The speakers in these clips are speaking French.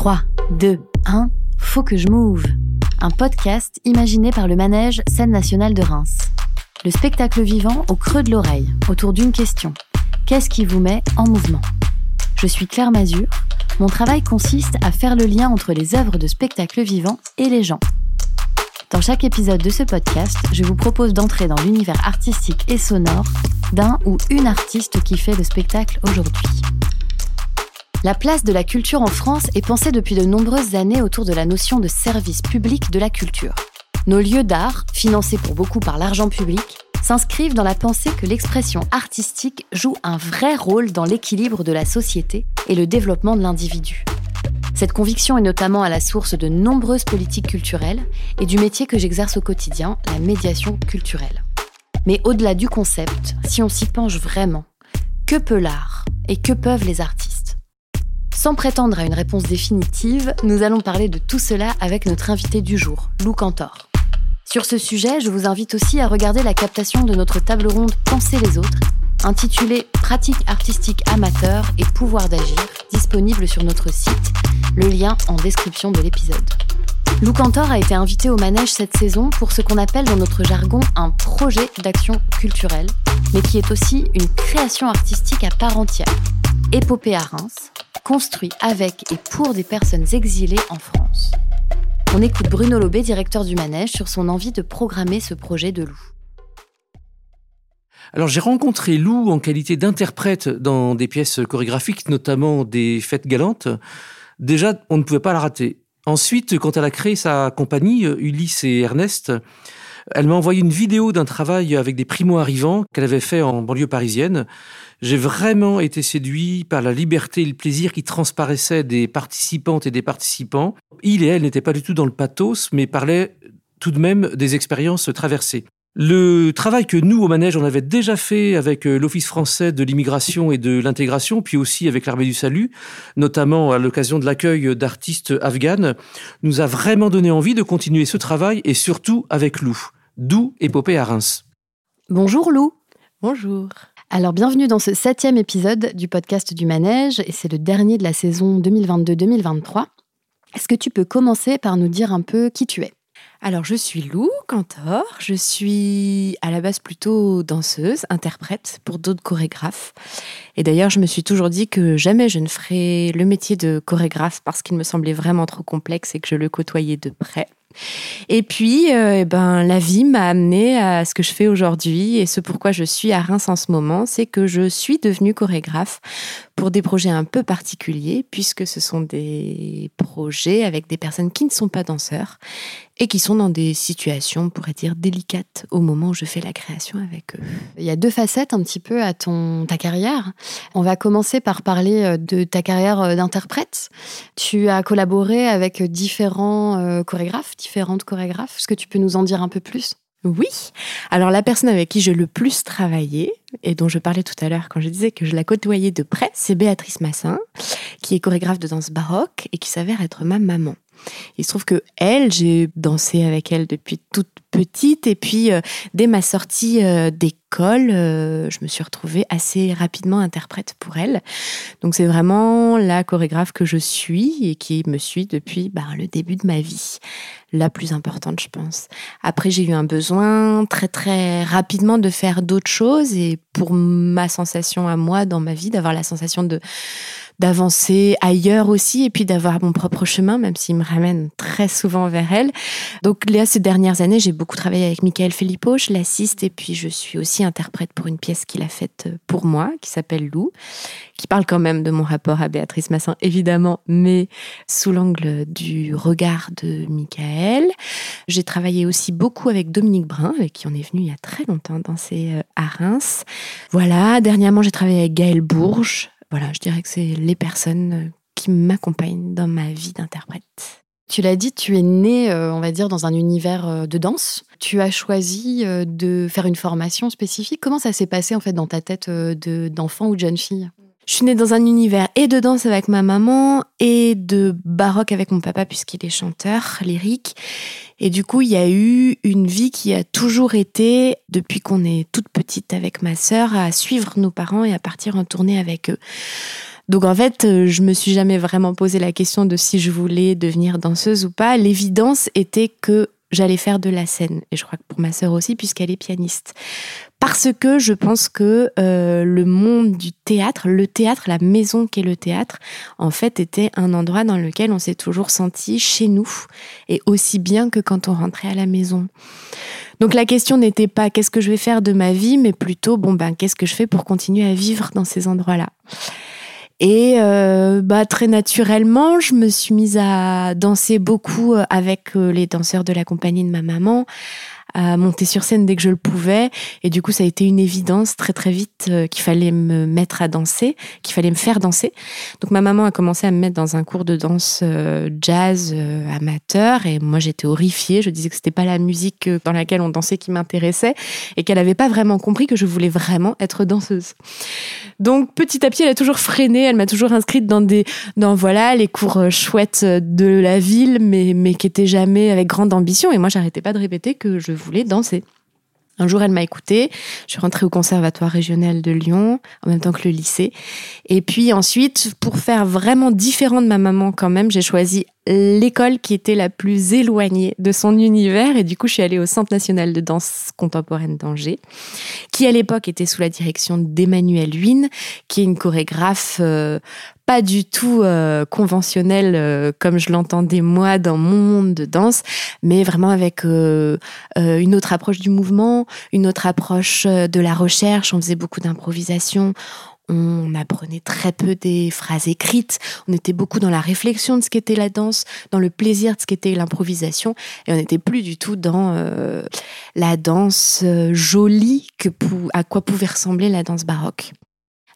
3, 2, 1, faut que je move. Un podcast imaginé par le manège Scène nationale de Reims. Le spectacle vivant au creux de l'oreille, autour d'une question. Qu'est-ce qui vous met en mouvement? Je suis Claire Mazur. Mon travail consiste à faire le lien entre les œuvres de spectacle vivant et les gens. Dans chaque épisode de ce podcast, je vous propose d'entrer dans l'univers artistique et sonore d'un ou une artiste qui fait le spectacle aujourd'hui. La place de la culture en France est pensée depuis de nombreuses années autour de la notion de service public de la culture. Nos lieux d'art, financés pour beaucoup par l'argent public, s'inscrivent dans la pensée que l'expression artistique joue un vrai rôle dans l'équilibre de la société et le développement de l'individu. Cette conviction est notamment à la source de nombreuses politiques culturelles et du métier que j'exerce au quotidien, la médiation culturelle. Mais au-delà du concept, si on s'y penche vraiment, que peut l'art et que peuvent les artistes? Sans prétendre à une réponse définitive, nous allons parler de tout cela avec notre invité du jour, Lou Cantor. Sur ce sujet, je vous invite aussi à regarder la captation de notre table ronde Penser les autres, intitulée Pratique artistique amateur et pouvoir d'agir, disponible sur notre site, le lien en description de l'épisode. Lou Cantor a été invité au manège cette saison pour ce qu'on appelle dans notre jargon un projet d'action culturelle, mais qui est aussi une création artistique à part entière. Épopée à Reims, construit avec et pour des personnes exilées en France. On écoute Bruno Lobé, directeur du manège, sur son envie de programmer ce projet de Lou. Alors j'ai rencontré Lou en qualité d'interprète dans des pièces chorégraphiques, notamment des fêtes galantes. Déjà, on ne pouvait pas la rater. Ensuite, quand elle a créé sa compagnie, Ulysse et Ernest, elle m'a envoyé une vidéo d'un travail avec des primo-arrivants qu'elle avait fait en banlieue parisienne. J'ai vraiment été séduit par la liberté et le plaisir qui transparaissaient des participantes et des participants. Il et elle n'étaient pas du tout dans le pathos, mais parlaient tout de même des expériences traversées. Le travail que nous, au manège, on avait déjà fait avec euh, l'Office français de l'immigration et de l'intégration, puis aussi avec l'Armée du Salut, notamment à l'occasion de l'accueil d'artistes afghanes, nous a vraiment donné envie de continuer ce travail et surtout avec Lou. D'où Épopée à Reims. Bonjour Lou. Bonjour. Alors bienvenue dans ce septième épisode du podcast du Manège et c'est le dernier de la saison 2022-2023. Est-ce que tu peux commencer par nous dire un peu qui tu es? Alors, je suis Lou Cantor. Je suis à la base plutôt danseuse, interprète pour d'autres chorégraphes. Et d'ailleurs, je me suis toujours dit que jamais je ne ferais le métier de chorégraphe parce qu'il me semblait vraiment trop complexe et que je le côtoyais de près. Et puis, euh, eh ben, la vie m'a amené à ce que je fais aujourd'hui. Et ce pourquoi je suis à Reims en ce moment, c'est que je suis devenue chorégraphe pour des projets un peu particuliers, puisque ce sont des projets avec des personnes qui ne sont pas danseurs et qui sont dans des situations, on pourrait dire, délicates au moment où je fais la création avec eux. Il y a deux facettes un petit peu à ton, ta carrière. On va commencer par parler euh, de ta carrière euh, d'interprète. Tu as collaboré avec différents euh, chorégraphes, différentes chorégraphes. Est-ce que tu peux nous en dire un peu plus? Oui. Alors la personne avec qui j'ai le plus travaillé et dont je parlais tout à l'heure quand je disais que je la côtoyais de près, c'est Béatrice Massin, qui est chorégraphe de danse baroque et qui s'avère être ma maman. Il se trouve que elle, j'ai dansé avec elle depuis toute petite et puis euh, dès ma sortie euh, d'école, euh, je me suis retrouvée assez rapidement interprète pour elle. Donc c'est vraiment la chorégraphe que je suis et qui me suit depuis bah, le début de ma vie, la plus importante je pense. Après j'ai eu un besoin très très rapidement de faire d'autres choses et pour ma sensation à moi dans ma vie, d'avoir la sensation de d'avancer ailleurs aussi et puis d'avoir mon propre chemin, même s'il me ramène très souvent vers elle. Donc là, ces dernières années, j'ai beaucoup travaillé avec Michael Filippo, je l'assiste et puis je suis aussi interprète pour une pièce qu'il a faite pour moi, qui s'appelle Lou, qui parle quand même de mon rapport à Béatrice Massin, évidemment, mais sous l'angle du regard de Michael. J'ai travaillé aussi beaucoup avec Dominique Brun, avec qui on est venu il y a très longtemps danser euh, à Reims. Voilà, dernièrement, j'ai travaillé avec Gaël Bourges, voilà, je dirais que c'est les personnes euh, qui m'accompagnent dans ma vie d'interprète. Tu l'as dit, tu es née, euh, on va dire, dans un univers euh, de danse. Tu as choisi de faire une formation spécifique. Comment ça s'est passé en fait dans ta tête d'enfant ou de jeune fille? Je suis née dans un univers et de danse avec ma maman et de baroque avec mon papa puisqu'il est chanteur lyrique. Et du coup, il y a eu une vie qui a toujours été, depuis qu'on est toute petite avec ma sœur, à suivre nos parents et à partir en tournée avec eux. Donc en fait, je me suis jamais vraiment posé la question de si je voulais devenir danseuse ou pas. L'évidence était que j'allais faire de la scène. Et je crois que pour ma sœur aussi, puisqu'elle est pianiste. Parce que je pense que euh, le monde du théâtre, le théâtre, la maison qu'est le théâtre, en fait, était un endroit dans lequel on s'est toujours senti chez nous, et aussi bien que quand on rentrait à la maison. Donc la question n'était pas qu'est-ce que je vais faire de ma vie, mais plutôt bon ben qu'est-ce que je fais pour continuer à vivre dans ces endroits-là? Et euh, bah, très naturellement, je me suis mise à danser beaucoup euh, avec euh, les danseurs de la compagnie de ma maman, à monter sur scène dès que je le pouvais. Et du coup, ça a été une évidence très très vite euh, qu'il fallait me mettre à danser, qu'il fallait me faire danser. Donc ma maman a commencé à me mettre dans un cours de danse euh, jazz euh, amateur et moi j'étais horrifiée. Je disais que c'était pas la musique dans laquelle on dansait qui m'intéressait et qu'elle avait pas vraiment compris que je voulais vraiment être danseuse. Donc petit à petit, elle a toujours freiné. Elle m'a toujours inscrite dans des, dans voilà les cours chouettes de la ville, mais mais qui étaient jamais avec grande ambition. Et moi, j'arrêtais pas de répéter que je voulais danser. Un jour, elle m'a écoutée. Je suis rentrée au conservatoire régional de Lyon, en même temps que le lycée. Et puis ensuite, pour faire vraiment différent de ma maman quand même, j'ai choisi l'école qui était la plus éloignée de son univers. Et du coup, je suis allée au Centre national de danse contemporaine d'Angers, qui à l'époque était sous la direction d'Emmanuel Huynh, qui est une chorégraphe euh, pas du tout euh, conventionnelle euh, comme je l'entendais moi dans mon monde de danse, mais vraiment avec une autre approche du mouvement, une autre approche de la recherche. On faisait beaucoup d'improvisation on apprenait très peu des phrases écrites, on était beaucoup dans la réflexion de ce qu'était la danse, dans le plaisir de ce qu'était l'improvisation, et on n'était plus du tout dans euh, la danse euh, jolie que à quoi pouvait ressembler la danse baroque.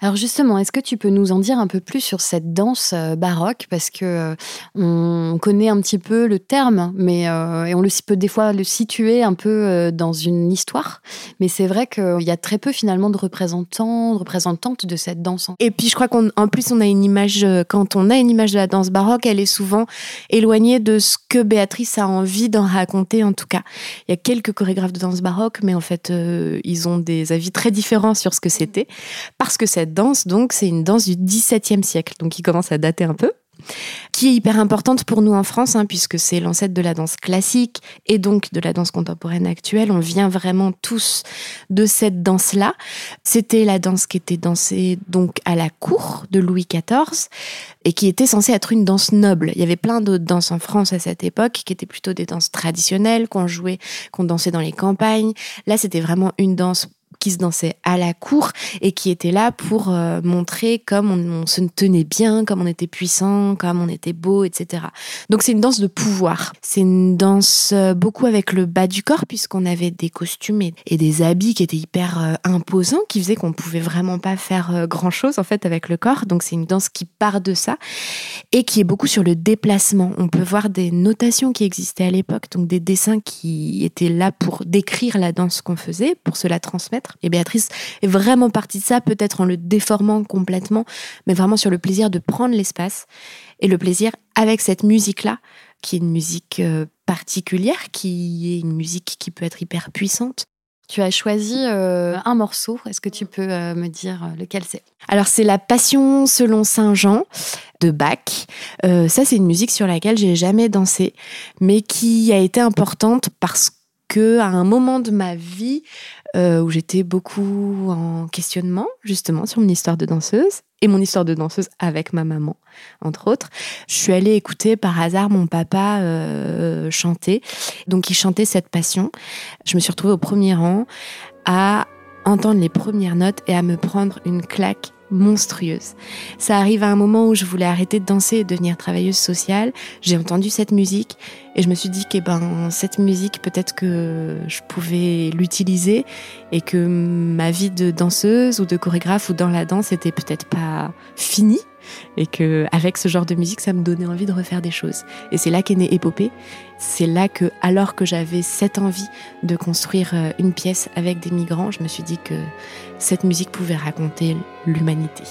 Alors justement, est-ce que tu peux nous en dire un peu plus sur cette danse euh, baroque? Parce que euh, on connaît un petit peu le terme, mais euh, et on le peut des fois le situer un peu dans une histoire, mais c'est vrai qu'il y a très peu finalement de représentants, de représentantes de cette danse. Et puis je crois qu'en plus on a une image quand on a une image de la danse baroque, elle est souvent éloignée de ce que Béatrice a envie d'en raconter en tout cas. Il y a quelques chorégraphes de danse baroque, mais en fait ils ont des avis très différents sur ce que c'était parce que cette danse, donc, c'est une danse du XVIIe siècle, donc qui commence à dater un peu qui est hyper importante pour nous en France, hein, puisque c'est l'ancêtre de la danse classique et donc de la danse contemporaine actuelle. On vient vraiment tous de cette danse-là. C'était la danse qui était dansée donc à la cour de Louis XIV et qui était censée être une danse noble. Il y avait plein d'autres danses en France à cette époque qui étaient plutôt des danses traditionnelles qu'on jouait, qu'on dansait dans les campagnes. Là, c'était vraiment une danse qui se dansait à la cour et qui était là pour euh, montrer comme on, se tenait bien, comme on était puissant, comme on était beau, etc. Donc c'est une danse de pouvoir. C'est une danse euh, beaucoup avec le bas du corps puisqu'on avait des costumes et, des habits qui étaient hyper euh, imposants, qui faisaient qu'on pouvait vraiment pas faire grand chose en fait avec le corps. Donc c'est une danse qui part de ça et qui est beaucoup sur le déplacement. On peut voir des notations qui existaient à l'époque, donc des dessins qui étaient là pour décrire la danse qu'on faisait, pour se la transmettre. Et Béatrice est vraiment partie de ça, peut-être en le déformant complètement, mais vraiment sur le plaisir de prendre l'espace et le plaisir avec cette musique-là, qui est une musique euh, particulière, qui est une musique qui peut être hyper puissante. Tu as choisi euh, un morceau. Est-ce que tu peux euh, me dire lequel c'est? Alors c'est la Passion selon Saint Jean de Bach. ça c'est une musique sur laquelle j'ai jamais dansé, mais qui a été importante parce que à un moment de ma vie, euh, où j'étais beaucoup en questionnement, justement, sur mon histoire de danseuse et mon histoire de danseuse avec ma maman, entre autres. Je suis allée écouter par hasard mon papa euh, chanter. Donc, il chantait cette passion. Je me suis retrouvée au premier rang à entendre les premières notes et à me prendre une claque monstrueuse. Ça arrive à un moment où je voulais arrêter de danser et devenir travailleuse sociale. J'ai entendu cette musique et je me suis dit que ben cette musique peut-être que je pouvais l'utiliser et que ma vie de danseuse ou de chorégraphe ou dans la danse était peut-être pas finie et que avec ce genre de musique ça me donnait envie de refaire des choses. Et c'est là qu'est née Épopée. C'est là que alors que j'avais cette envie de construire euh, une pièce avec des migrants, je me suis dit que cette musique pouvait raconter l'humanité.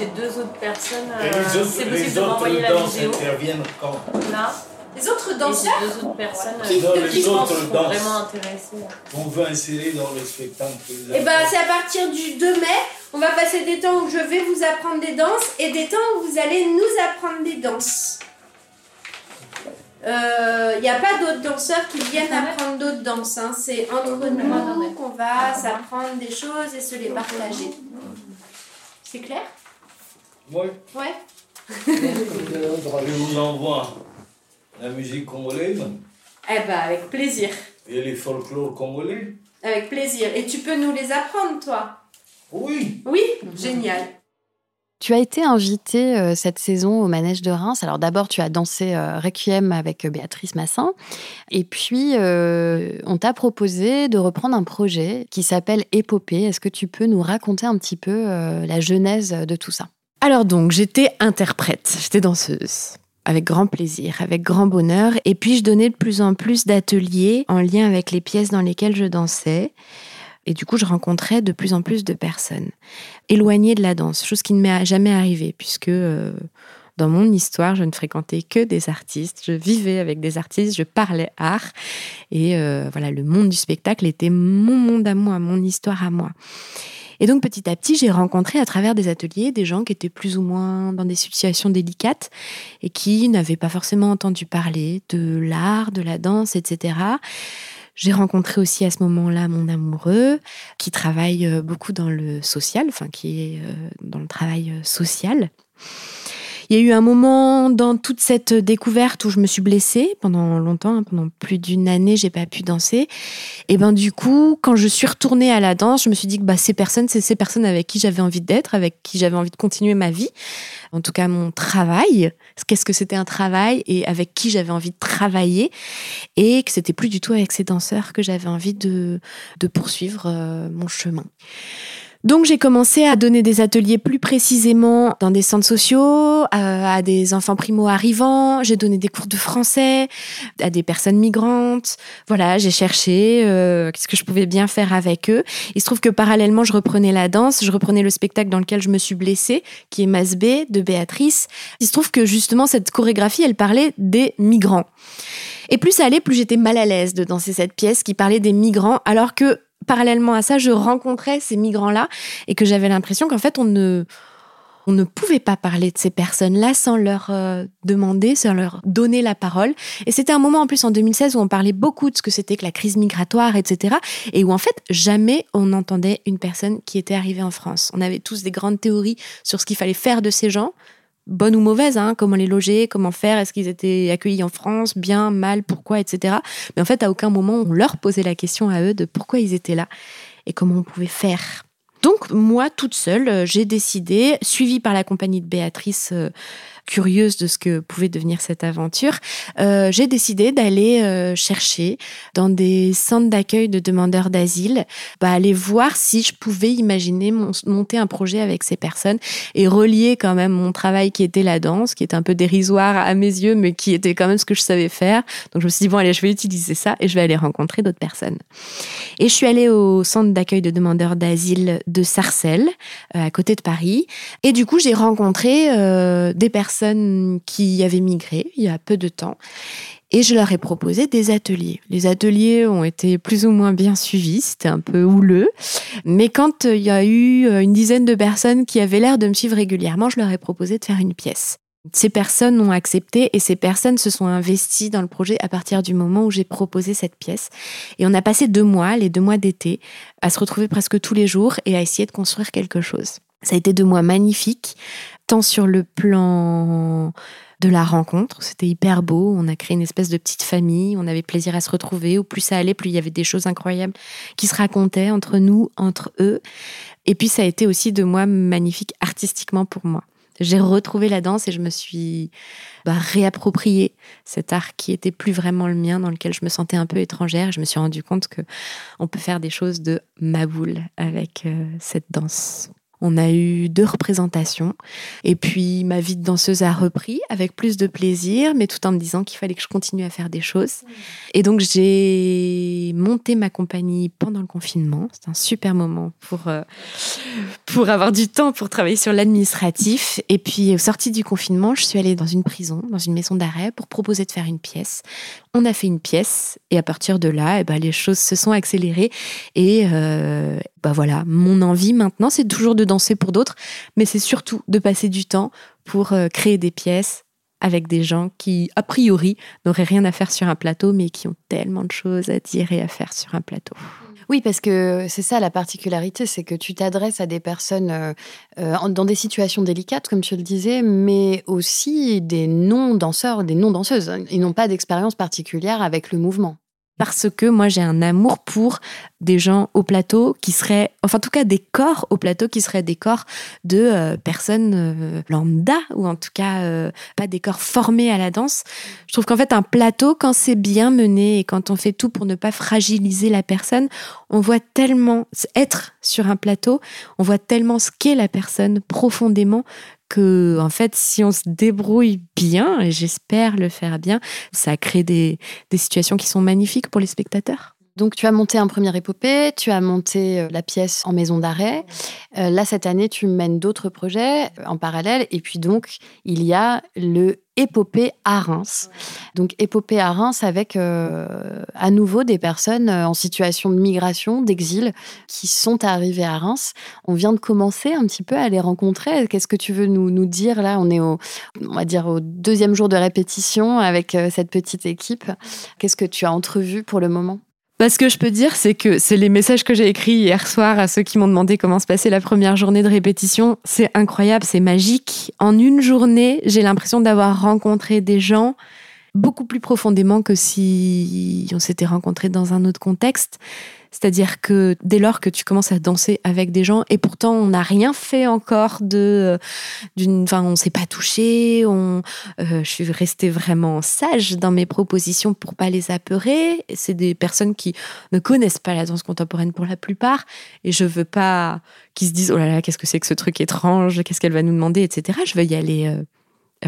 J'ai deux autres personnes euh, c'est possible de m'envoyer la vidéo. là les autres danseurs et deux autres personnes qui, euh, qui sont vraiment intéressées on veut insérer dans le spectacle et eh bah c'est à partir du 2 mai on va passer des temps où je vais vous apprendre des danses et des temps où vous allez nous apprendre des danses. Il euh, n'y a pas d'autres danseurs qui viennent apprendre d'autres danses. Hein. C'est entre nous qu'on va s'apprendre des choses et se les partager. C'est clair? Oui. Ouais. Je vous envoie la musique congolaise. Eh ben, avec plaisir. Et les folklores congolais. Avec plaisir. Et tu peux nous les apprendre, toi? Oui. Oui Génial. Tu as été invité euh, cette saison au Manège de Reims. Alors d'abord, tu as dansé euh, Requiem avec euh, Béatrice Massin. Et puis, on t'a proposé de reprendre un projet qui s'appelle Épopée. Est-ce que tu peux nous raconter un petit peu la genèse de tout ça? Alors donc, j'étais interprète, j'étais danseuse avec grand plaisir, avec grand bonheur. Et puis, je donnais de plus en plus d'ateliers en lien avec les pièces dans lesquelles je dansais. Et du coup, je rencontrais de plus en plus de personnes éloignées de la danse, chose qui ne m'est jamais arrivée, puisque euh, dans mon histoire, je ne fréquentais que des artistes, je vivais avec des artistes, je parlais art. Et euh, voilà, le monde du spectacle était mon monde à moi, mon histoire à moi. Et donc petit à petit, j'ai rencontré à travers des ateliers des gens qui étaient plus ou moins dans des situations délicates et qui n'avaient pas forcément entendu parler de l'art, de la danse, etc. J'ai rencontré aussi à ce moment-là mon amoureux qui travaille euh, beaucoup dans le social, enfin qui est euh, dans le travail euh, social. Il y a eu un moment dans toute cette découverte où je me suis blessée pendant longtemps, hein, pendant plus d'une année, j'ai pas pu danser. Et ben du coup, quand je suis retournée à la danse, je me suis dit que bah, ces personnes, c'est ces personnes avec qui j'avais envie d'être, avec qui j'avais envie de continuer ma vie, en tout cas mon travail. Qu'est-ce que c'était un travail et avec qui j'avais envie de travailler, et que c'était plus du tout avec ces danseurs que j'avais envie de, de poursuivre euh, mon chemin. Donc j'ai commencé à donner des ateliers plus précisément dans des centres sociaux, à, des enfants primo-arrivants, j'ai donné des cours de français à des personnes migrantes. Voilà, j'ai cherché euh, qu'est-ce que je pouvais bien faire avec eux. Il se trouve que parallèlement, je reprenais la danse, je reprenais le spectacle dans lequel je me suis blessée, qui est Masbé de Béatrice. Il se trouve que justement, cette chorégraphie, elle parlait des migrants. Et plus ça allait, plus j'étais mal à l'aise de danser cette pièce qui parlait des migrants, alors que parallèlement à ça, je rencontrais ces migrants-là et que j'avais l'impression qu'en fait, on ne, on ne pouvait pas parler de ces personnes-là sans leur euh, demander, sans leur donner la parole. Et c'était un moment en plus en 2016 où on parlait beaucoup de ce que c'était que la crise migratoire, etc. Et où en fait, jamais on entendait une personne qui était arrivée en France. On avait tous des grandes théories sur ce qu'il fallait faire de ces gens, bonnes ou mauvaises, hein, comment les loger, comment faire, est-ce qu'ils étaient accueillis en France, bien, mal, pourquoi, etc. Mais en fait, à aucun moment, on leur posait la question à eux de pourquoi ils étaient là et comment on pouvait faire. Donc, moi, toute seule, euh, j'ai décidé, suivie par la compagnie de Béatrice, euh, curieuse de ce que pouvait devenir cette aventure, euh, j'ai décidé d'aller euh, chercher dans des centres d'accueil de demandeurs d'asile, bah, aller voir si je pouvais imaginer monter un projet avec ces personnes et relier quand même mon travail qui était la danse, qui était un peu dérisoire à mes yeux, mais qui était quand même ce que je savais faire. Donc je me suis dit, bon, allez, je vais utiliser ça et je vais aller rencontrer d'autres personnes. Et je suis allée au centre d'accueil de demandeurs d'asile de Sarcelles, euh, à côté de Paris. Et du coup, j'ai rencontré des personnes qui avaient migré il y a peu de temps et je leur ai proposé des ateliers. Les ateliers ont été plus ou moins bien suivis, c'était un peu houleux, mais quand il y a eu une dizaine de personnes qui avaient l'air de me suivre régulièrement, je leur ai proposé de faire une pièce. Ces personnes ont accepté et ces personnes se sont investies dans le projet à partir du moment où j'ai proposé cette pièce. Et on a passé deux mois, les deux mois d'été, à se retrouver presque tous les jours et à essayer de construire quelque chose. Ça a été deux mois magnifiques, tant sur le plan de la rencontre, c'était hyper beau, on a créé une espèce de petite famille, on avait plaisir à se retrouver, au plus ça allait, plus il y avait des choses incroyables qui se racontaient entre nous, entre eux. Et puis ça a été aussi deux mois magnifiques artistiquement pour moi. J'ai retrouvé la danse et je me suis bah, réapproprié cet art qui était plus vraiment le mien, dans lequel je me sentais un peu étrangère. Je me suis rendu compte que on peut faire des choses de ma boule avec euh, cette danse. On a eu deux représentations. Et puis, ma vie de danseuse a repris avec plus de plaisir, mais tout en me disant qu'il fallait que je continue à faire des choses. Et donc, j'ai monté ma compagnie pendant le confinement. C'est un super moment pour, euh, pour avoir du temps pour travailler sur l'administratif. Et puis, au sorti du confinement, je suis allée dans une prison, dans une maison d'arrêt, pour proposer de faire une pièce. On a fait une pièce et à partir de là, eh ben, les choses se sont accélérées. Et euh, bah voilà, mon envie maintenant, c'est toujours de danser pour d'autres, mais c'est surtout de passer du temps pour euh, créer des pièces avec des gens qui, a priori, n'auraient rien à faire sur un plateau, mais qui ont tellement de choses à dire et à faire sur un plateau. Oui, parce que c'est ça la particularité, c'est que tu t'adresses à des personnes euh, euh, dans des situations délicates, comme tu le disais, mais aussi des non-danseurs, des non-danseuses. Ils n'ont pas d'expérience particulière avec le mouvement parce que moi j'ai un amour pour des gens au plateau qui seraient, enfin en tout cas des corps au plateau qui seraient des corps de euh, personnes euh, lambda ou en tout cas euh, pas des corps formés à la danse. Je trouve qu'en fait un plateau quand c'est bien mené et quand on fait tout pour ne pas fragiliser la personne, on voit tellement être sur un plateau, on voit tellement ce qu'est la personne profondément que, en fait, si on se débrouille bien, et j'espère le faire bien, ça crée des, des situations qui sont magnifiques pour les spectateurs. Donc tu as monté un premier épopée, tu as monté euh, la pièce en maison d'arrêt. Euh, là, cette année, tu mènes d'autres projets euh, en parallèle. Et puis donc, il y a le épopée à Reims. Donc épopée à Reims avec à nouveau des personnes en situation de migration, d'exil, qui sont arrivées à Reims. On vient de commencer un petit peu à les rencontrer. Qu'est-ce que tu veux nous, nous dire là? On est au, on va dire au deuxième jour de répétition avec cette petite équipe. Qu'est-ce que tu as entrevu pour le moment? Ce que je peux dire, c'est que c'est les messages que j'ai écrits hier soir à ceux qui m'ont demandé comment se passait la première journée de répétition. C'est incroyable, c'est magique. En une journée, j'ai l'impression d'avoir rencontré des gens beaucoup plus profondément que si on s'était rencontrés dans un autre contexte. C'est-à-dire que dès lors que tu commences à danser avec des gens, et pourtant on n'a rien fait encore de, d'une, enfin on s'est pas touché, on, euh, je suis restée vraiment sage dans mes propositions pour pas les apeurer. C'est des personnes qui ne connaissent pas la danse contemporaine pour la plupart, et je veux pas qu'ils se disent oh là là qu'est-ce que c'est que ce truc étrange, qu'est-ce qu'elle va nous demander, etc. Je veux y aller euh,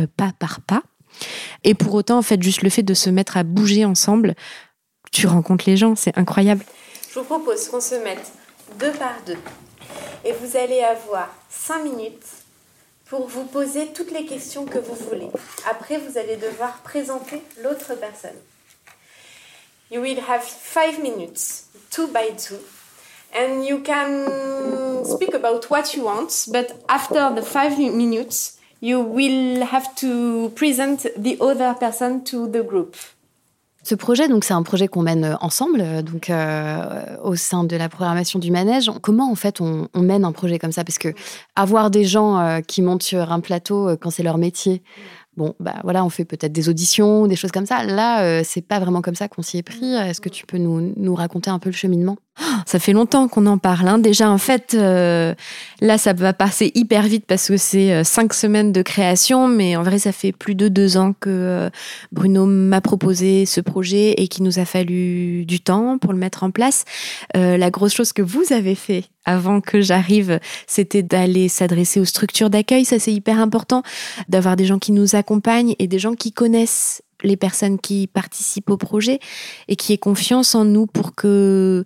euh, pas par pas. Et pour autant, en fait, juste le fait de se mettre à bouger ensemble, tu rencontres les gens, c'est incroyable. Je vous propose qu'on se mette deux par deux. Et vous allez avoir cinq minutes pour vous poser toutes les questions que vous voulez. Après, vous allez devoir présenter l'autre personne. You will have five minutes, two by two. And you can speak about what you want, but after the five minutes, you will have to present the other person to the group. Ce projet, donc, c'est un projet qu'on mène euh, ensemble, euh, donc euh, au sein de la programmation du manège. Comment en fait on, mène un projet comme ça? Parce que avoir des gens qui montent sur un plateau quand c'est leur métier, bon, bah voilà, on fait peut-être des auditions, des choses comme ça. Là, c'est pas vraiment comme ça qu'on s'y est pris. Est-ce que tu peux nous, nous raconter un peu le cheminement? Ça fait longtemps qu'on en parle. Hein. Déjà, en fait, euh, là, ça va passer hyper vite parce que c'est euh, cinq semaines de création, mais en vrai, ça fait plus de deux ans que euh, Bruno m'a proposé ce projet et qu'il nous a fallu du temps pour le mettre en place. la grosse chose que vous avez fait avant que j'arrive, c'était d'aller s'adresser aux structures d'accueil. Ça, c'est hyper important, d'avoir des gens qui nous accompagnent et des gens qui connaissent les personnes qui participent au projet et qui aient confiance en nous pour que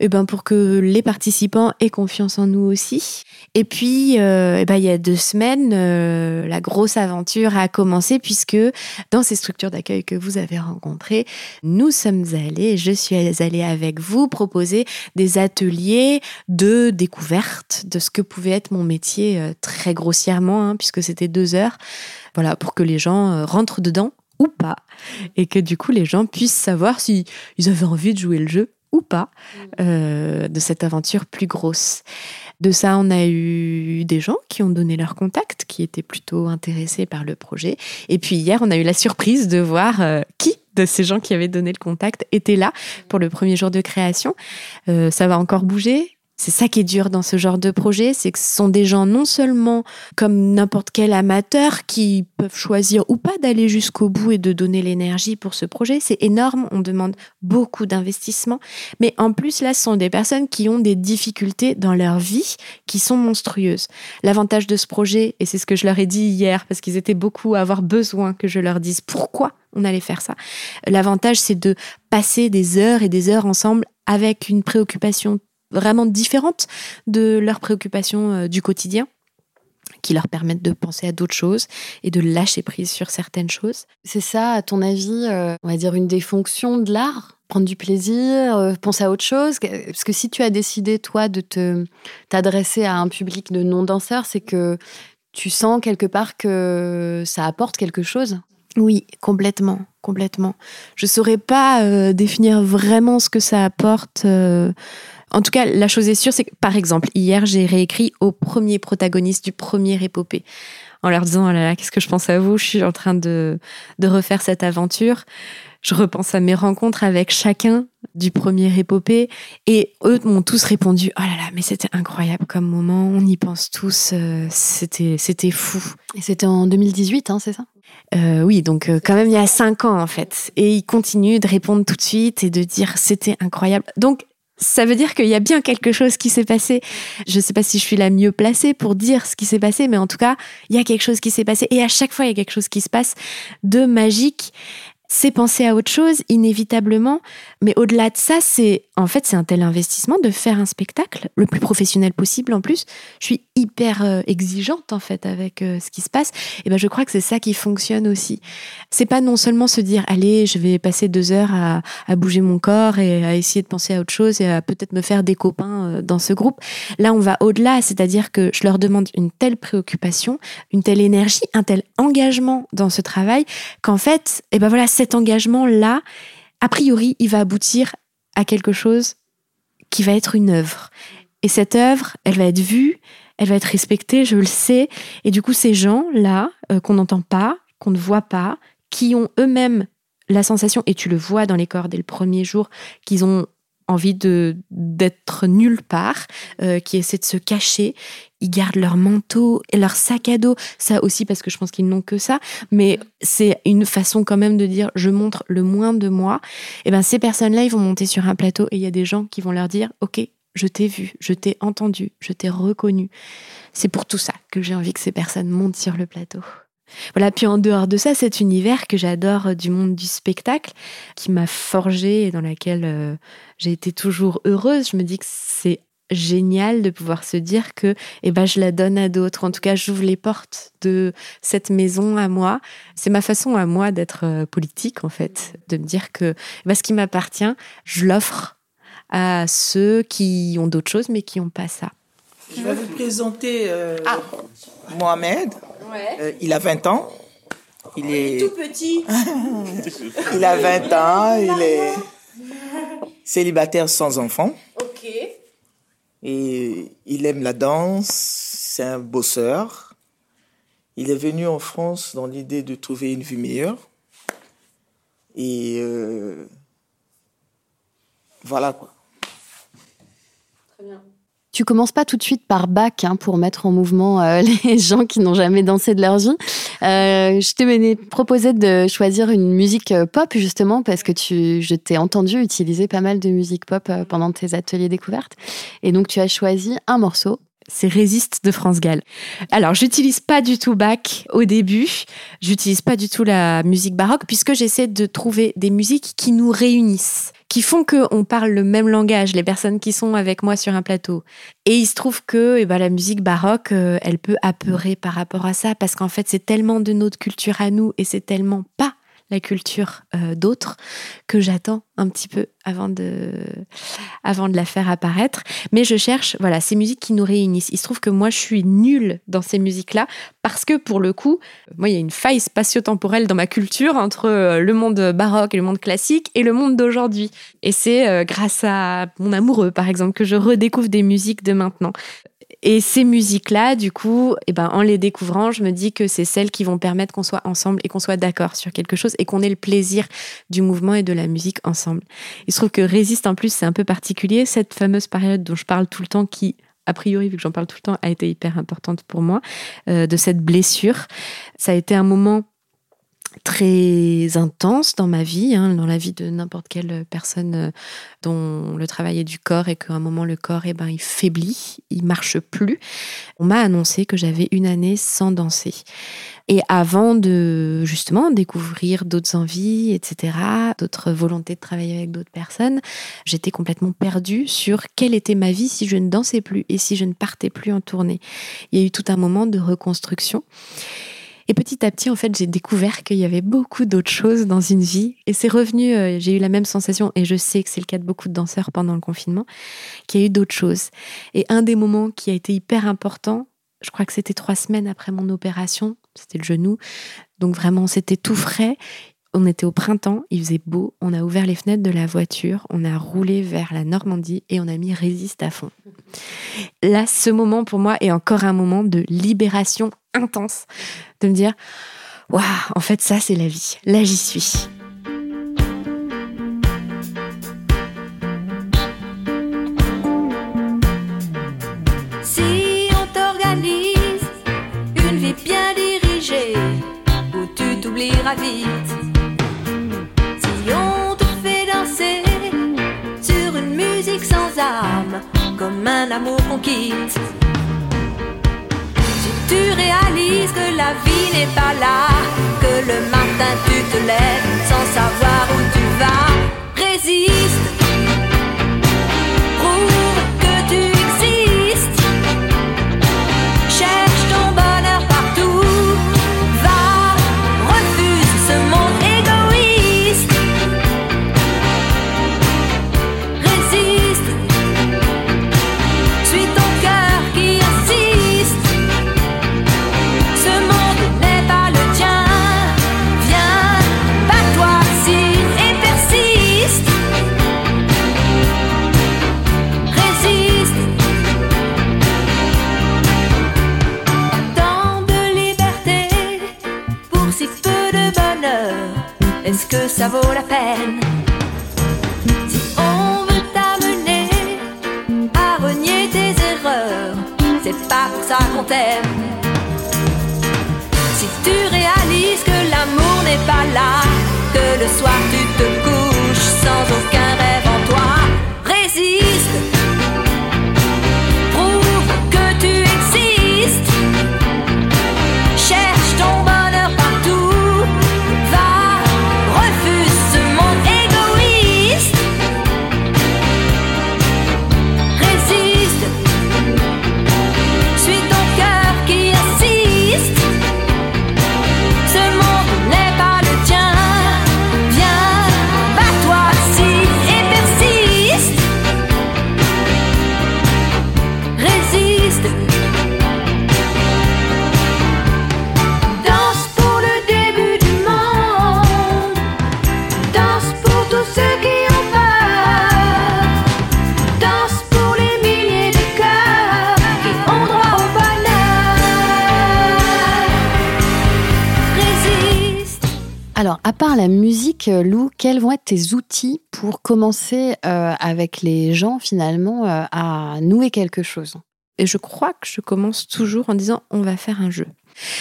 eh ben pour que les participants aient confiance en nous aussi. Et puis, euh, eh ben, il y a deux semaines, euh, la grosse aventure a commencé puisque dans ces structures d'accueil que vous avez rencontrées, nous sommes allés, je suis allée avec vous proposer des ateliers de découverte de ce que pouvait être mon métier euh, très grossièrement, hein, puisque c'était deux heures. Voilà, pour que les gens rentrent dedans ou pas, et que du coup les gens puissent savoir si ils avaient envie de jouer le jeu ou pas mm. euh, de cette aventure plus grosse. De ça, on a eu des gens qui ont donné leur contact, qui étaient plutôt intéressés par le projet. Et puis hier, on a eu la surprise de voir euh, qui de ces gens qui avaient donné le contact était là pour le premier jour de création. Euh, ça va encore bouger? C'est ça qui est dur dans ce genre de projet, c'est que ce sont des gens non seulement comme n'importe quel amateur qui peuvent choisir ou pas d'aller jusqu'au bout et de donner l'énergie pour ce projet. C'est énorme, on demande beaucoup d'investissement. Mais en plus, là, ce sont des personnes qui ont des difficultés dans leur vie qui sont monstrueuses. L'avantage de ce projet, et c'est ce que je leur ai dit hier, parce qu'ils étaient beaucoup à avoir besoin que je leur dise pourquoi on allait faire ça. L'avantage, c'est de passer des heures et des heures ensemble avec une préoccupation vraiment différentes de leurs préoccupations euh, du quotidien qui leur permettent de penser à d'autres choses et de lâcher prise sur certaines choses. C'est ça, à ton avis, euh, on va dire une des fonctions de l'art Prendre du plaisir, euh, penser à autre chose? Parce que si tu as décidé, toi, de te t'adresser à un public de non-danseurs, c'est que tu sens quelque part que ça apporte quelque chose? Oui, complètement, complètement. Je saurais pas définir vraiment ce que ça apporte. En tout cas, la chose est sûre, c'est que, par exemple, hier, j'ai réécrit au premier protagoniste du premier épopée, en leur disant, oh là là, qu'est-ce que je pense à vous, je suis en train de, de refaire cette aventure. Je repense à mes rencontres avec chacun du premier épopée, et eux m'ont tous répondu, oh là là, mais c'était incroyable comme moment, on y pense tous, euh, c'était, c'était fou. Et c'était en 2018, hein, c'est ça? Euh, oui, donc euh, quand même il y a cinq ans en fait. Et ils continuent de répondre tout de suite et de dire c'était incroyable. Donc ça veut dire qu'il y a bien quelque chose qui s'est passé. Je ne sais pas si je suis la mieux placée pour dire ce qui s'est passé, mais en tout cas, il y a quelque chose qui s'est passé. Et à chaque fois, il y a quelque chose qui se passe de magique c'est penser à autre chose, inévitablement. Mais au-delà de ça, c'est en fait c'est un tel investissement de faire un spectacle le plus professionnel possible. En plus, je suis hyper euh, exigeante en fait avec euh, ce qui se passe. Et ben je crois que c'est ça qui fonctionne aussi. C'est pas non seulement se dire allez, je vais passer deux heures à, à, bouger mon corps et à essayer de penser à autre chose et à peut-être me faire des copains euh, dans ce groupe. Là, on va au-delà, c'est-à-dire que je leur demande une telle préoccupation, une telle énergie, un tel engagement dans ce travail qu'en fait, et ben voilà cet engagement-là, a priori, il va aboutir à quelque chose qui va être une œuvre. Et cette œuvre, elle va être vue, elle va être respectée, je le sais. Et du coup, ces gens-là, euh, qu'on n'entend pas, qu'on ne voit pas, qui ont eux-mêmes la sensation, et tu le vois dans les corps dès le premier jour, qu'ils ont envie de d'être nulle part, euh, qui essaient de se cacher. Ils gardent leur manteau et leur sac à dos. Ça aussi parce que je pense qu'ils n'ont que ça, mais c'est une façon quand même de dire je montre le moins de moi. Et ben ces personnes-là, ils vont monter sur un plateau et il y a des gens qui vont leur dire ok, je t'ai vu, je t'ai entendu, je t'ai reconnu. C'est pour tout ça que j'ai envie que ces personnes montent sur le plateau. Voilà, puis en dehors de ça, cet univers que j'adore euh, du monde du spectacle, qui m'a forgé et dans laquelle euh, j'ai été toujours heureuse, je me dis que c'est génial de pouvoir se dire que eh ben, je la donne à d'autres. En tout cas, j'ouvre les portes de cette maison à moi. C'est ma façon à moi d'être euh, politique, en fait, de me dire que eh ben, ce qui m'appartient, je l'offre à ceux qui ont d'autres choses, mais qui n'ont pas ça. Je vais vous présenter ah. Mohamed. Euh, il a 20 ans. Il est tout petit. il a 20 ans. Il est célibataire sans enfant. Ok. Et il aime la danse. C'est un bosseur. Il est venu en France dans l'idée de trouver une vie meilleure. Et euh, voilà quoi. Tu commences pas tout de suite par bac hein, pour mettre en mouvement euh, les gens qui n'ont jamais dansé de leur vie. Euh, je t'ai proposé de choisir une musique euh, pop justement parce que tu, je t'ai entendu utiliser pas mal de musique pop pendant tes ateliers découvertes. Et donc tu as choisi un morceau c'est Résiste de France Gall. Alors, j'utilise pas du tout Bach au début, j'utilise pas du tout la musique baroque puisque j'essaie de trouver des musiques qui nous réunissent, qui font qu'on parle le même langage, les personnes qui sont avec moi sur un plateau. Et il se trouve que eh ben, la musique baroque, euh, elle peut apeurer par rapport à ça parce qu'en fait, c'est tellement de notre culture à nous et c'est tellement pas la culture euh, d'autres que j'attends un petit peu avant de, avant de la faire apparaître. Mais je cherche voilà, ces musiques qui nous réunissent. Il se trouve que moi, je suis nulle dans ces musiques-là parce que pour le coup, moi, il y a une faille spatio-temporelle dans ma culture entre euh, le monde baroque et le monde classique et le monde d'aujourd'hui. Et c'est euh, grâce à mon amoureux, par exemple, que je redécouvre des musiques de maintenant Et ces musiques-là, du coup, eh ben, en les découvrant, je me dis que c'est celles qui vont permettre qu'on soit ensemble et qu'on soit d'accord sur quelque chose et qu'on ait le plaisir du mouvement et de la musique ensemble. Il se trouve que Résiste, en plus, c'est un peu particulier, cette fameuse période dont je parle tout le temps qui a priori, vu que j'en parle tout le temps, a été hyper importante pour moi, euh, de cette blessure. Ça a été un moment très intense dans ma vie, hein, dans la vie de n'importe quelle personne euh, dont le travail est du corps et qu'à un moment le corps eh ben, il faiblit, il marche plus. On m'a annoncé que j'avais une année sans danser. Et avant de justement découvrir d'autres envies, etc., d'autres volontés de travailler avec d'autres personnes, j'étais complètement perdue sur quelle était ma vie si je ne dansais plus et si je ne partais plus en tournée. Il y a eu tout un moment de reconstruction. Et petit à petit, en fait, j'ai découvert qu'il y avait beaucoup d'autres choses dans une vie. Et c'est revenu, euh, j'ai eu la même sensation, et je sais que c'est le cas de beaucoup de danseurs pendant le confinement, qu'il y a eu d'autres choses. Et un des moments qui a été hyper important, je crois que c'était trois semaines après mon opération, c'était le genou. Donc vraiment, c'était tout frais. On était au printemps, il faisait beau, on a ouvert les fenêtres de la voiture, on a roulé vers la Normandie et on a mis Résiste à fond. Là, ce moment pour moi est encore un moment de libération intense, de me dire, waouh, en fait ça c'est la vie, là j'y suis. Si on t'organise une vie bien dirigée, où tu t'oublieras vite. Si on te fait danser sur une musique sans âme, comme un amour qu'on quitte. Que la vie n'est pas là, que le matin tu te lèves sans savoir que ça vaut la peine Si on veut t'amener à renier tes erreurs, c'est pas pour ça qu'on t'aime. Si tu réalises que l'amour n'est pas là, que le soir tu te couches sans aucun rêve À part la musique, euh, Lou, quels vont être tes outils pour commencer euh, avec les gens finalement euh, à nouer quelque chose? Et je crois que je commence toujours en disant on va faire un jeu.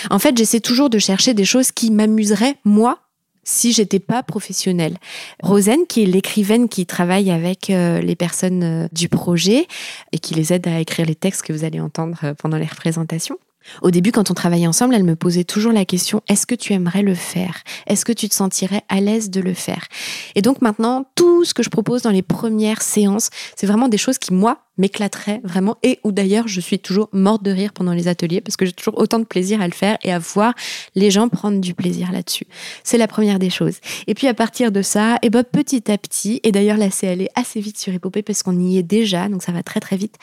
En fait, j'essaie toujours de chercher des choses qui m'amuseraient, moi, si j'étais pas professionnelle. Rosen, qui est l'écrivaine qui travaille avec les personnes du projet et qui les aide à écrire les textes que vous allez entendre pendant les représentations. Au début, quand on travaillait ensemble, elle me posait toujours la question est-ce que tu aimerais le faire? Est-ce que tu te sentirais à l'aise de le faire? Et donc maintenant, tout ce que je propose dans les premières séances, c'est vraiment des choses qui, moi, m'éclateraient vraiment et où d'ailleurs je suis toujours morte de rire pendant les ateliers parce que j'ai toujours autant de plaisir à le faire et à voir les gens prendre du plaisir là-dessus. C'est la première des choses. Et puis à partir de ça, et ben petit à petit, et d'ailleurs là c'est allé assez vite sur Épopée parce qu'on y est déjà, donc ça va très très vite,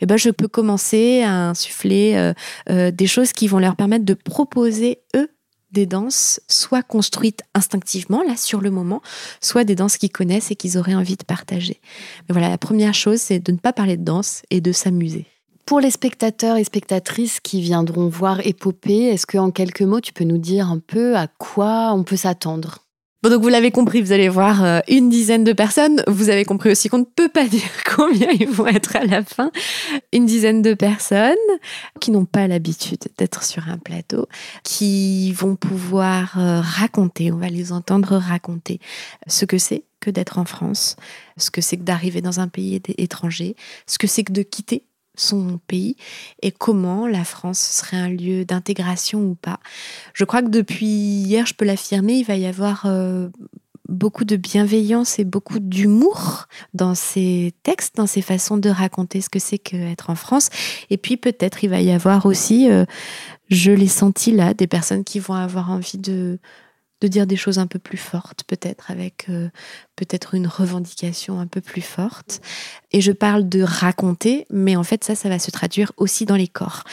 et ben je peux commencer à insuffler euh, euh, des choses qui vont leur permettre de proposer eux des danses soit construites instinctivement là sur le moment, soit des danses qu'ils connaissent et qu'ils auraient envie de partager. Mais voilà, la première chose c'est de ne pas parler de danse et de s'amuser. Pour les spectateurs et spectatrices qui viendront voir Épopée, est-ce qu'en quelques mots, tu peux nous dire un peu à quoi on peut s'attendre? Donc vous l'avez compris, vous allez voir euh, une dizaine de personnes. Vous avez compris aussi qu'on ne peut pas dire combien ils vont être à la fin. Une dizaine de personnes qui n'ont pas l'habitude d'être sur un plateau, qui vont pouvoir euh, raconter, on va les entendre raconter ce que c'est que d'être en France, ce que c'est que d'arriver dans un pays étranger, ce que c'est que de quitter son pays et comment la France serait un lieu d'intégration ou pas. Je crois que depuis hier, je peux l'affirmer, il va y avoir euh, beaucoup de bienveillance et beaucoup d'humour dans ces textes, dans ces façons de raconter ce que c'est qu'être en France. Et puis peut-être il va y avoir aussi, euh, je l'ai senti là, des personnes qui vont avoir envie de de dire des choses un peu plus fortes, peut-être avec euh, peut-être une revendication un peu plus forte. Et je parle de raconter, mais en fait ça, ça va se traduire aussi dans les corps.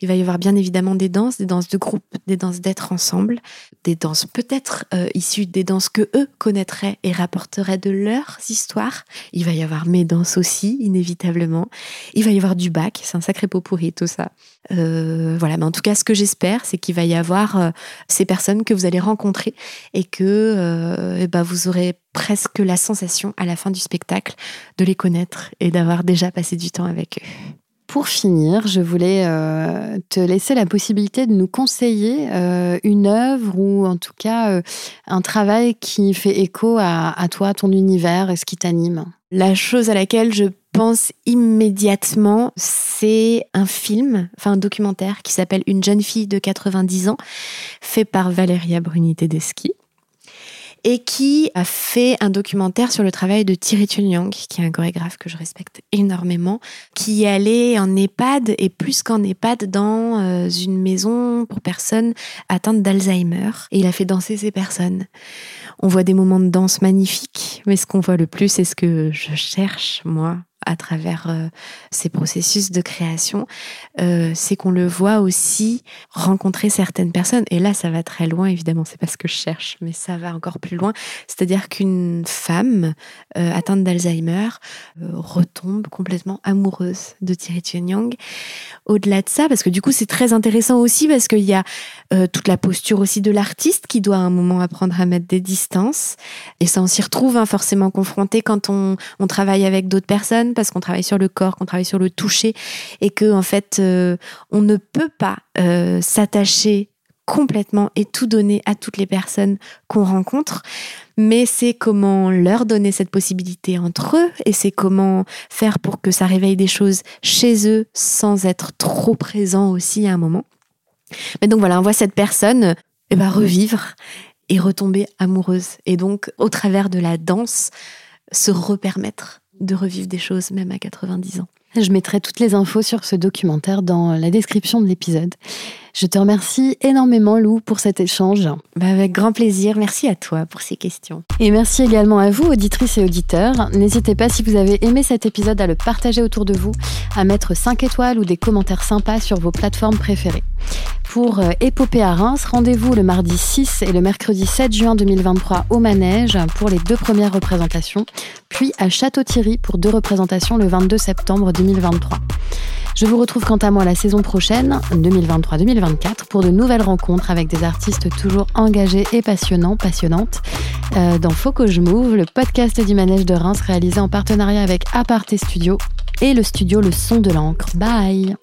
Il va y avoir bien évidemment des danses, des danses de groupe, des danses d'être ensemble, des danses peut-être euh, issues des danses que eux connaîtraient et rapporteraient de leurs histoires. Il va y avoir mes danses aussi, inévitablement. Il va y avoir du bac, c'est un sacré pot pourri tout ça. Euh, voilà, mais en tout cas, ce que j'espère, c'est qu'il va y avoir ces personnes que vous allez rencontrer et que eh ben, vous aurez presque la sensation à la fin du spectacle de les connaître et d'avoir déjà passé du temps avec eux. Pour finir, je voulais euh, te laisser la possibilité de nous conseiller euh, une œuvre ou en tout cas euh, un travail qui fait écho à, à toi, ton univers et ce qui t'anime. La chose à laquelle je pense immédiatement, c'est un film, enfin un documentaire qui s'appelle Une jeune fille de 90 ans, fait par Valeria Bruni Tedeschi et qui a fait un documentaire sur le travail de Thierry Chun qui est un chorégraphe que je respecte énormément, qui allé en EHPAD et plus qu'en EHPAD dans euh, une maison pour personnes atteintes d'Alzheimer. Et il a fait danser ces personnes. On voit des moments de danse magnifiques, mais ce qu'on voit le plus, c'est ce que je cherche, moi, à travers euh, ces processus de création, euh, c'est qu'on le voit aussi rencontrer certaines personnes. Et là, ça va très loin, évidemment, c'est pas ce que je cherche, mais ça va encore plus loin. C'est-à-dire qu'une femme euh, atteinte d'Alzheimer retombe complètement amoureuse de Thierry Yang. Au-delà de ça, parce que du coup, c'est très intéressant aussi, parce qu'il y a toute la posture aussi de l'artiste qui doit à un moment apprendre à mettre des distances. Et ça, on s'y retrouve hein, forcément confronté quand on travaille avec d'autres personnes parce qu'on travaille sur le corps, qu'on travaille sur le toucher et que en fait euh, on ne peut pas euh, s'attacher complètement et tout donner à toutes les personnes qu'on rencontre, mais c'est comment leur donner cette possibilité entre eux et c'est comment faire pour que ça réveille des choses chez eux sans être trop présent aussi à un moment. Mais donc voilà, on voit cette personne eh ben, revivre et retomber amoureuse et donc au travers de la danse se repermettre de revivre des choses même à 90 ans. Je mettrai toutes les infos sur ce documentaire dans la description de l'épisode. Je te remercie énormément Lou pour cet échange. Bah, avec grand plaisir, merci à toi pour ces questions. Et merci également à vous, auditrices et auditeurs. N'hésitez pas si vous avez aimé cet épisode à le partager autour de vous, à mettre 5 étoiles ou des commentaires sympas sur vos plateformes préférées. Pour euh, Épopée à Reims, rendez-vous le mardi 6 et le mercredi 7 juin 2023 au Manège pour les deux premières représentations, puis à Château-Thierry pour deux représentations le 22 septembre 2023. Je vous retrouve quant à moi la saison prochaine, 2023-2024, pour de nouvelles rencontres avec des artistes toujours engagés et passionnants, passionnantes, euh, dans Faut que je le podcast du manège de Reims réalisé en partenariat avec Aparté Studio et le studio Le Son de l'encre. Bye